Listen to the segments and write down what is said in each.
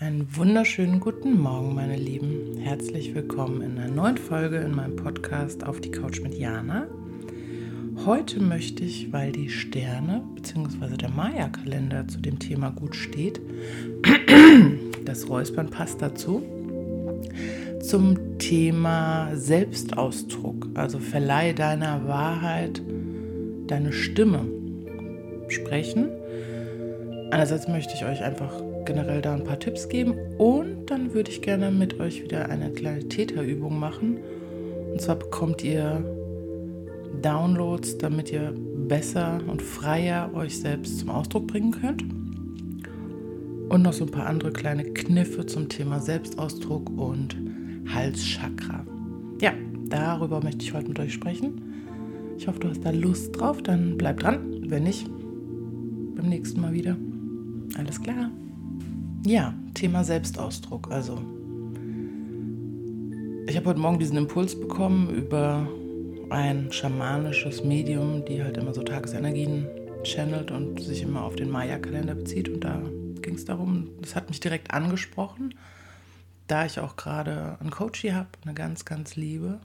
Einen wunderschönen guten Morgen, meine Lieben. Herzlich willkommen in einer neuen Folge in meinem Podcast Auf die Couch mit Jana. Heute möchte ich, weil die Sterne bzw. der Maya-Kalender zu dem Thema gut steht, das Räuspern passt dazu, zum Thema Selbstausdruck, also verleih deiner Wahrheit deine Stimme sprechen. Einerseits möchte ich euch einfach generell da ein paar Tipps geben und dann würde ich gerne mit euch wieder eine kleine Täterübung machen. Und zwar bekommt ihr Downloads, damit ihr besser und freier euch selbst zum Ausdruck bringen könnt. Und noch so ein paar andere kleine Kniffe zum Thema Selbstausdruck und Halschakra. Ja, darüber möchte ich heute mit euch sprechen. Ich hoffe, du hast da Lust drauf. Dann bleib dran. Wenn nicht, beim nächsten Mal wieder. Alles klar. Ja, Thema Selbstausdruck. Also, ich habe heute Morgen diesen Impuls bekommen über ein schamanisches Medium, die halt immer so Tagesenergien channelt und sich immer auf den Maya-Kalender bezieht. Und da ging es darum, das hat mich direkt angesprochen, da ich auch gerade einen Coach hier habe, eine ganz, ganz liebe.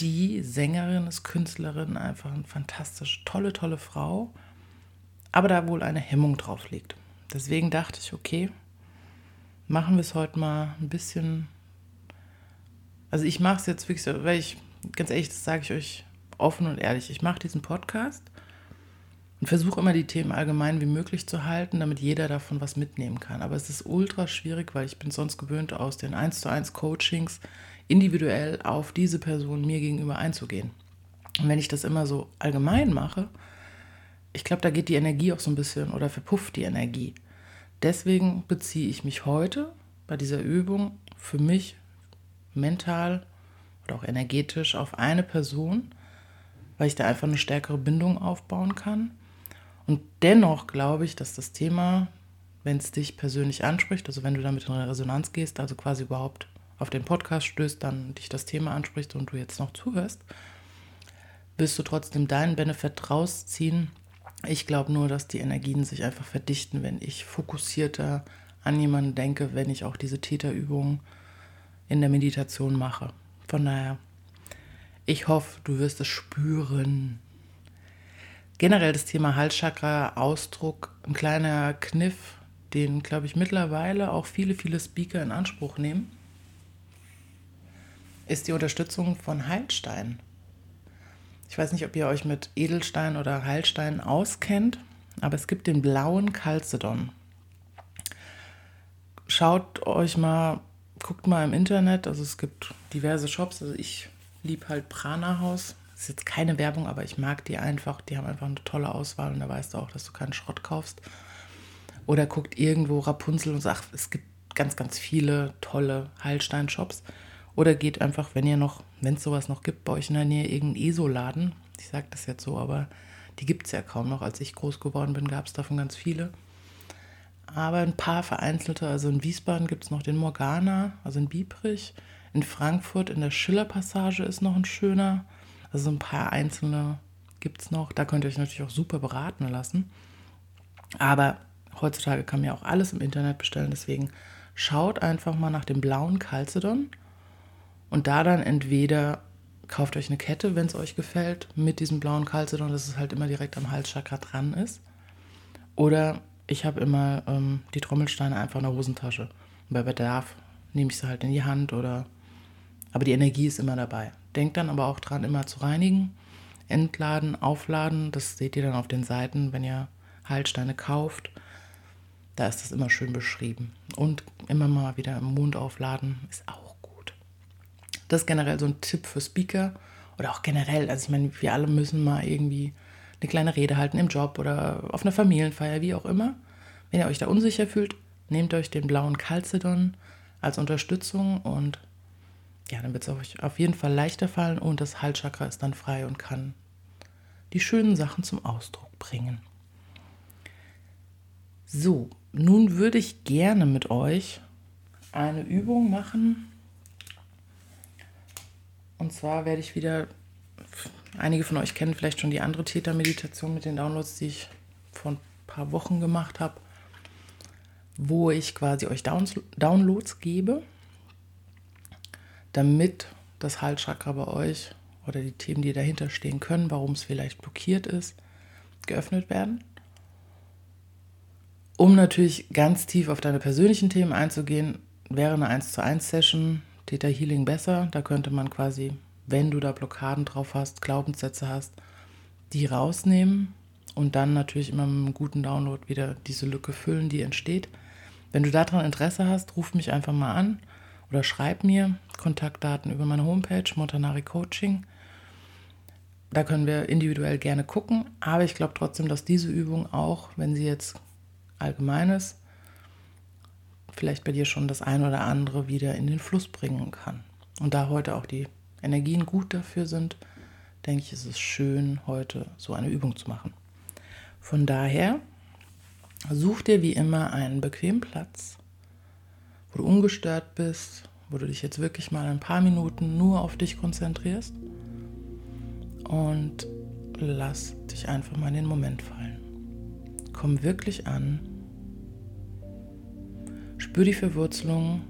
Die Sängerin ist Künstlerin, einfach eine fantastisch tolle, tolle Frau, aber da wohl eine Hemmung drauf liegt. Deswegen dachte ich, okay, machen wir es heute mal ein bisschen. Also ich mache es jetzt wirklich so, weil ich, ganz ehrlich, das sage ich euch offen und ehrlich, ich mache diesen Podcast und versuche immer die Themen allgemein wie möglich zu halten, damit jeder davon was mitnehmen kann. Aber es ist ultra schwierig, weil ich bin sonst gewöhnt, aus den 1 zu 1 Coachings individuell auf diese Person mir gegenüber einzugehen. Und wenn ich das immer so allgemein mache, ich glaube, da geht die Energie auch so ein bisschen oder verpufft die Energie. Deswegen beziehe ich mich heute bei dieser Übung für mich mental oder auch energetisch auf eine Person, weil ich da einfach eine stärkere Bindung aufbauen kann. Und dennoch glaube ich, dass das Thema, wenn es dich persönlich anspricht, also wenn du damit in Resonanz gehst, also quasi überhaupt auf den Podcast stößt, dann dich das Thema anspricht und du jetzt noch zuhörst, wirst du trotzdem deinen Benefit rausziehen ich glaube nur, dass die Energien sich einfach verdichten, wenn ich fokussierter an jemanden denke, wenn ich auch diese Täterübungen in der Meditation mache. Von daher, ich hoffe, du wirst es spüren. Generell das Thema Halschakra, Ausdruck, ein kleiner Kniff, den, glaube ich, mittlerweile auch viele, viele Speaker in Anspruch nehmen, ist die Unterstützung von Heilsteinen. Ich weiß nicht, ob ihr euch mit Edelstein oder Heilstein auskennt, aber es gibt den blauen Chalcedon. Schaut euch mal, guckt mal im Internet, also es gibt diverse Shops, also ich liebe halt Prana Haus. Das ist jetzt keine Werbung, aber ich mag die einfach. Die haben einfach eine tolle Auswahl und da weißt du auch, dass du keinen Schrott kaufst. Oder guckt irgendwo Rapunzel und sagt, es gibt ganz, ganz viele tolle Heilstein-Shops. Oder geht einfach, wenn ihr noch, wenn es sowas noch gibt, bei euch in der Nähe irgendeinen ESO-Laden. Ich sage das jetzt so, aber die gibt es ja kaum noch. Als ich groß geworden bin, gab es davon ganz viele. Aber ein paar vereinzelte, also in Wiesbaden gibt es noch den Morgana, also in Biebrich. In Frankfurt in der Schillerpassage ist noch ein schöner. Also ein paar einzelne gibt es noch. Da könnt ihr euch natürlich auch super beraten lassen. Aber heutzutage kann man ja auch alles im Internet bestellen. Deswegen schaut einfach mal nach dem blauen Calcedon und da dann entweder kauft euch eine Kette, wenn es euch gefällt, mit diesem blauen Calcedon, dass es halt immer direkt am Halschakra dran ist. Oder ich habe immer ähm, die Trommelsteine einfach in der Hosentasche. Und bei Bedarf nehme ich sie halt in die Hand oder. Aber die Energie ist immer dabei. Denkt dann aber auch dran, immer zu reinigen, entladen, aufladen. Das seht ihr dann auf den Seiten, wenn ihr Heilsteine kauft. Da ist das immer schön beschrieben. Und immer mal wieder im Mond aufladen ist auch das ist generell so ein Tipp für Speaker oder auch generell. Also ich meine, wir alle müssen mal irgendwie eine kleine Rede halten im Job oder auf einer Familienfeier, wie auch immer. Wenn ihr euch da unsicher fühlt, nehmt euch den blauen Calcedon als Unterstützung und ja, dann wird es euch auf jeden Fall leichter fallen und das Halschakra ist dann frei und kann die schönen Sachen zum Ausdruck bringen. So, nun würde ich gerne mit euch eine Übung machen, und zwar werde ich wieder, einige von euch kennen vielleicht schon die andere Tätermeditation mit den Downloads, die ich vor ein paar Wochen gemacht habe. wo ich quasi euch Downloads gebe, damit das Halschakra bei euch oder die Themen, die dahinter stehen können, warum es vielleicht blockiert ist, geöffnet werden. Um natürlich ganz tief auf deine persönlichen Themen einzugehen, wäre eine 1 zu 1 Session Theta Healing besser. Da könnte man quasi, wenn du da Blockaden drauf hast, Glaubenssätze hast, die rausnehmen und dann natürlich immer mit einem guten Download wieder diese Lücke füllen, die entsteht. Wenn du daran Interesse hast, ruf mich einfach mal an oder schreib mir Kontaktdaten über meine Homepage Montanari Coaching. Da können wir individuell gerne gucken, aber ich glaube trotzdem, dass diese Übung auch, wenn sie jetzt allgemein ist, vielleicht bei dir schon das ein oder andere wieder in den Fluss bringen kann. Und da heute auch die Energien gut dafür sind, denke ich, ist es schön, heute so eine Übung zu machen. Von daher such dir wie immer einen bequemen Platz, wo du ungestört bist, wo du dich jetzt wirklich mal ein paar Minuten nur auf dich konzentrierst und lass dich einfach mal in den Moment fallen. Komm wirklich an. Spür die Verwurzelung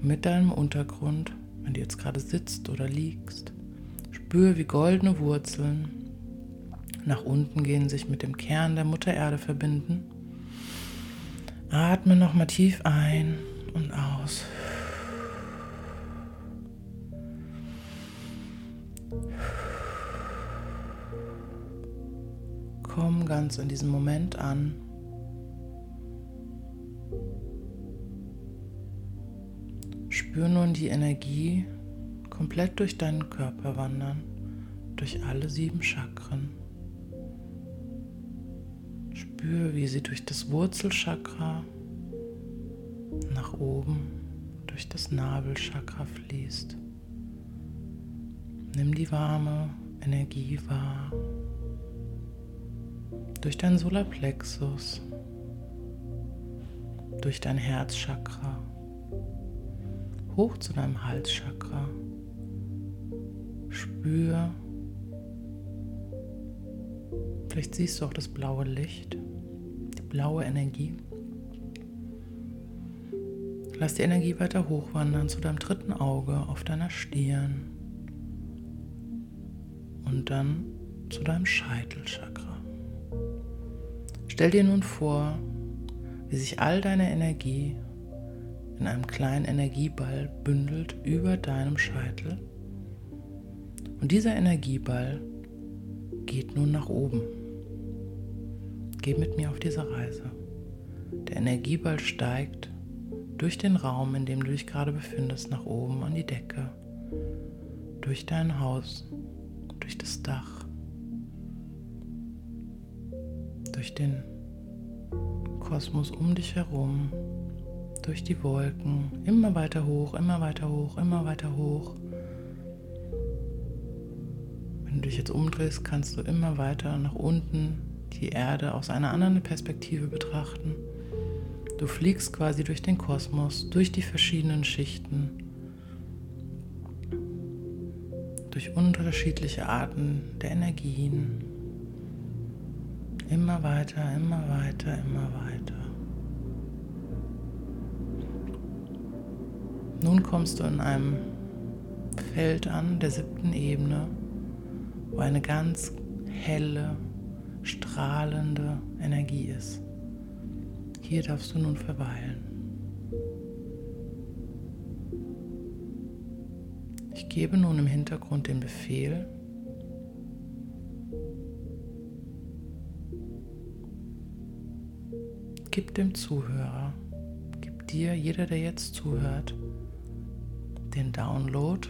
mit deinem Untergrund, wenn du jetzt gerade sitzt oder liegst. Spür, wie goldene Wurzeln nach unten gehen, sich mit dem Kern der Mutter Erde verbinden. Atme nochmal tief ein und aus. Komm ganz in diesem Moment an. Spür nun die Energie komplett durch deinen Körper wandern, durch alle sieben Chakren. Spür, wie sie durch das Wurzelchakra nach oben, durch das Nabelchakra fließt. Nimm die warme Energie wahr. Durch dein Solarplexus, durch dein Herzchakra, hoch zu deinem Halschakra. Spür, vielleicht siehst du auch das blaue Licht blaue Energie. Lass die Energie weiter hochwandern zu deinem dritten Auge auf deiner Stirn und dann zu deinem Scheitelchakra. Stell dir nun vor, wie sich all deine Energie in einem kleinen Energieball bündelt über deinem Scheitel. Und dieser Energieball geht nun nach oben. Geh mit mir auf diese Reise. Der Energieball steigt durch den Raum, in dem du dich gerade befindest, nach oben an die Decke, durch dein Haus, durch das Dach, durch den Kosmos um dich herum, durch die Wolken, immer weiter hoch, immer weiter hoch, immer weiter hoch. Wenn du dich jetzt umdrehst, kannst du immer weiter nach unten die Erde aus einer anderen Perspektive betrachten. Du fliegst quasi durch den Kosmos, durch die verschiedenen Schichten, durch unterschiedliche Arten der Energien. Immer weiter, immer weiter, immer weiter. Nun kommst du in einem Feld an, der siebten Ebene, wo eine ganz helle, strahlende Energie ist. Hier darfst du nun verweilen. Ich gebe nun im Hintergrund den Befehl, gib dem Zuhörer, gib dir, jeder, der jetzt zuhört, den Download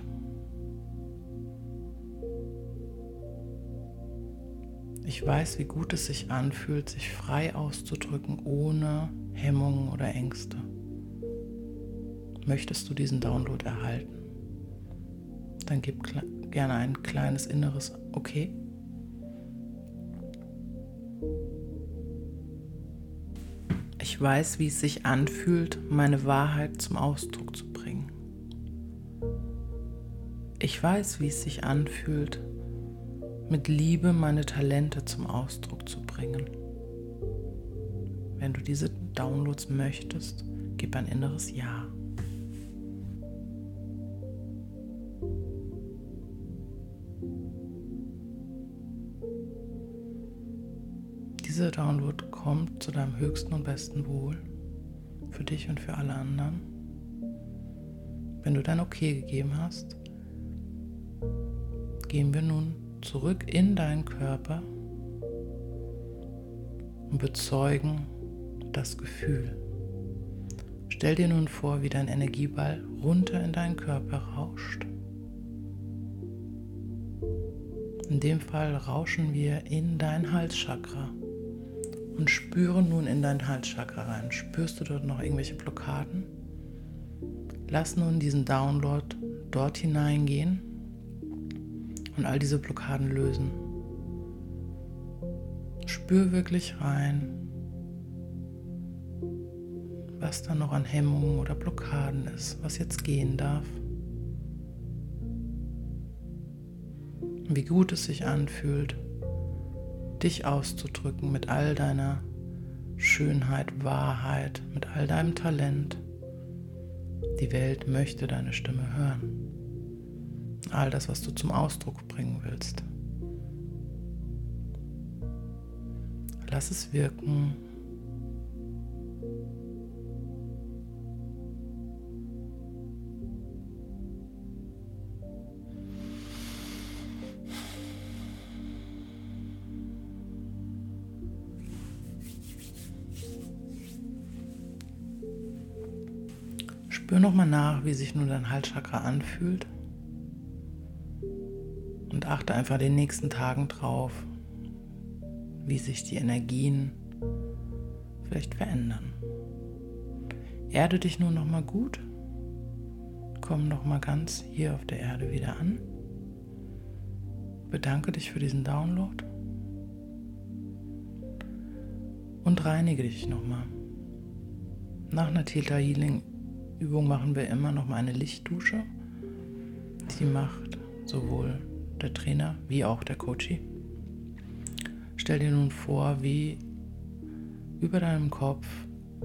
Ich weiß, wie gut es sich anfühlt, sich frei auszudrücken, ohne Hemmungen oder Ängste. Möchtest du diesen Download erhalten? Dann gib gerne ein kleines inneres Okay. Ich weiß, wie es sich anfühlt, meine Wahrheit zum Ausdruck zu. Ich weiß, wie es sich anfühlt, mit Liebe meine Talente zum Ausdruck zu bringen. Wenn du diese Downloads möchtest, gib ein inneres Ja. Dieser Download kommt zu deinem höchsten und besten Wohl für dich und für alle anderen. Wenn du dein Okay gegeben hast, gehen wir nun zurück in deinen Körper und bezeugen das Gefühl. Stell dir nun vor, wie dein Energieball runter in deinen Körper rauscht. In dem Fall rauschen wir in dein Halschakra und spüren nun in dein Halschakra rein. Spürst du dort noch irgendwelche Blockaden? Lass nun diesen Download dort hineingehen und all diese Blockaden lösen. Spür wirklich rein, was da noch an Hemmungen oder Blockaden ist, was jetzt gehen darf. Wie gut es sich anfühlt, dich auszudrücken mit all deiner Schönheit, Wahrheit, mit all deinem Talent. Die Welt möchte deine Stimme hören. All das, was du zum Ausdruck bringen willst. Lass es wirken Spür nochmal nach, wie sich nun dein Halschakra anfühlt. Achte einfach den nächsten Tagen drauf, wie sich die Energien vielleicht verändern. Erde dich nun nochmal gut. Komm nochmal ganz hier auf der Erde wieder an. Bedanke dich für diesen Download. Und reinige dich nochmal. Nach einer Theta Healing Übung machen wir immer noch mal eine Lichtdusche. Die macht sowohl der Trainer wie auch der Coachie. Stell dir nun vor, wie über deinem Kopf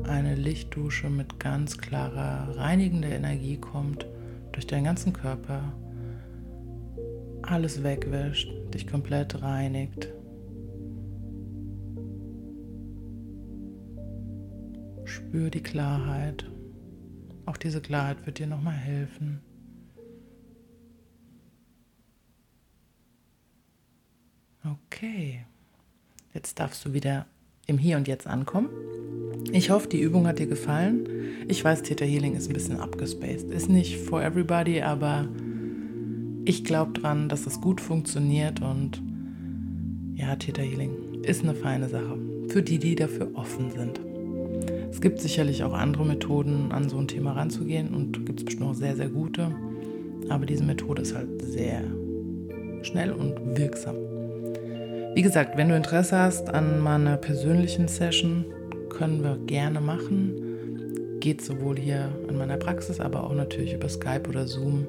eine Lichtdusche mit ganz klarer reinigender Energie kommt, durch deinen ganzen Körper, alles wegwäscht, dich komplett reinigt. Spür die Klarheit auch diese Klarheit wird dir nochmal helfen. Okay, jetzt darfst du wieder im Hier und Jetzt ankommen. Ich hoffe, die Übung hat dir gefallen. Ich weiß, Theta Healing ist ein bisschen abgespaced. Ist nicht for everybody, aber ich glaube dran, dass es gut funktioniert und ja, Theta Healing ist eine feine Sache. Für die, die dafür offen sind. Es gibt sicherlich auch andere Methoden, an so ein Thema ranzugehen und gibt es bestimmt auch sehr, sehr gute. Aber diese Methode ist halt sehr schnell und wirksam. Wie gesagt, wenn du Interesse hast an meiner persönlichen Session, können wir gerne machen. Geht sowohl hier in meiner Praxis, aber auch natürlich über Skype oder Zoom.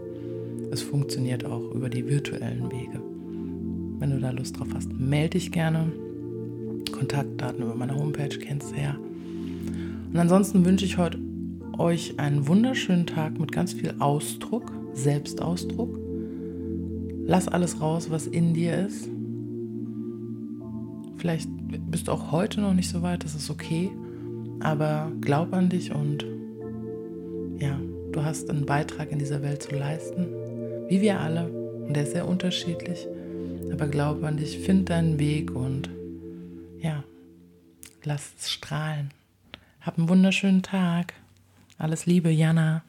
Es funktioniert auch über die virtuellen Wege. Wenn du da Lust drauf hast, melde dich gerne. Kontaktdaten über meine Homepage kennst du ja. Und ansonsten wünsche ich heute euch einen wunderschönen Tag mit ganz viel Ausdruck, Selbstausdruck. Lass alles raus, was in dir ist. Vielleicht bist du auch heute noch nicht so weit, das ist okay. Aber glaub an dich und ja, du hast einen Beitrag in dieser Welt zu leisten. Wie wir alle. Und der ist sehr unterschiedlich. Aber glaub an dich, find deinen Weg und ja, lass es strahlen. Hab einen wunderschönen Tag. Alles Liebe, Jana.